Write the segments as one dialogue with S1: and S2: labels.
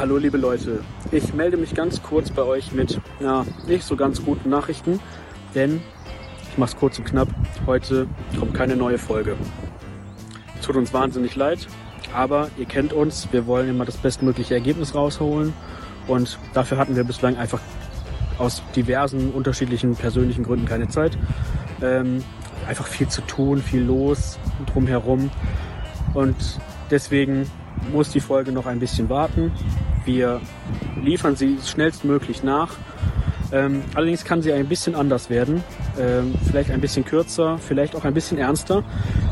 S1: Hallo liebe Leute, ich melde mich ganz kurz bei euch mit ja, nicht so ganz guten Nachrichten, denn ich mache es kurz und knapp, heute kommt keine neue Folge. Tut uns wahnsinnig leid, aber ihr kennt uns, wir wollen immer das bestmögliche Ergebnis rausholen und dafür hatten wir bislang einfach aus diversen unterschiedlichen persönlichen Gründen keine Zeit. Ähm, einfach viel zu tun, viel los drumherum und deswegen muss die Folge noch ein bisschen warten. Wir liefern sie schnellstmöglich nach. Ähm, allerdings kann sie ein bisschen anders werden. Ähm, vielleicht ein bisschen kürzer, vielleicht auch ein bisschen ernster.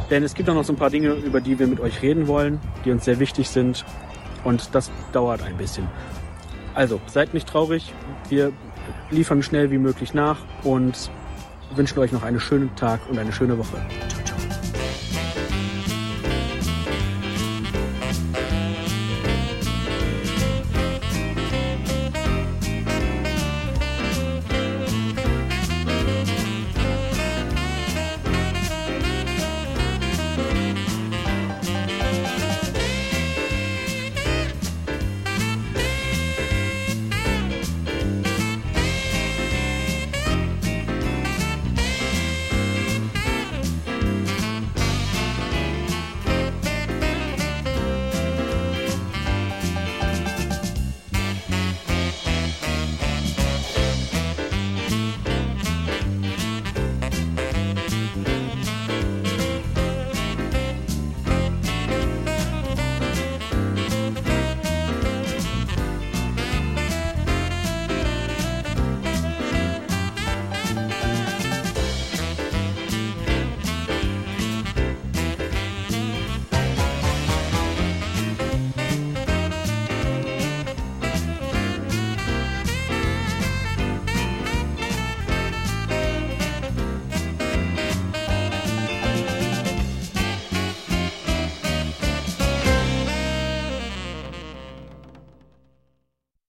S1: Denn es gibt auch noch so ein paar Dinge, über die wir mit euch reden wollen, die uns sehr wichtig sind. Und das dauert ein bisschen. Also, seid nicht traurig. Wir liefern schnell wie möglich nach und wünschen euch noch einen schönen Tag und eine schöne Woche.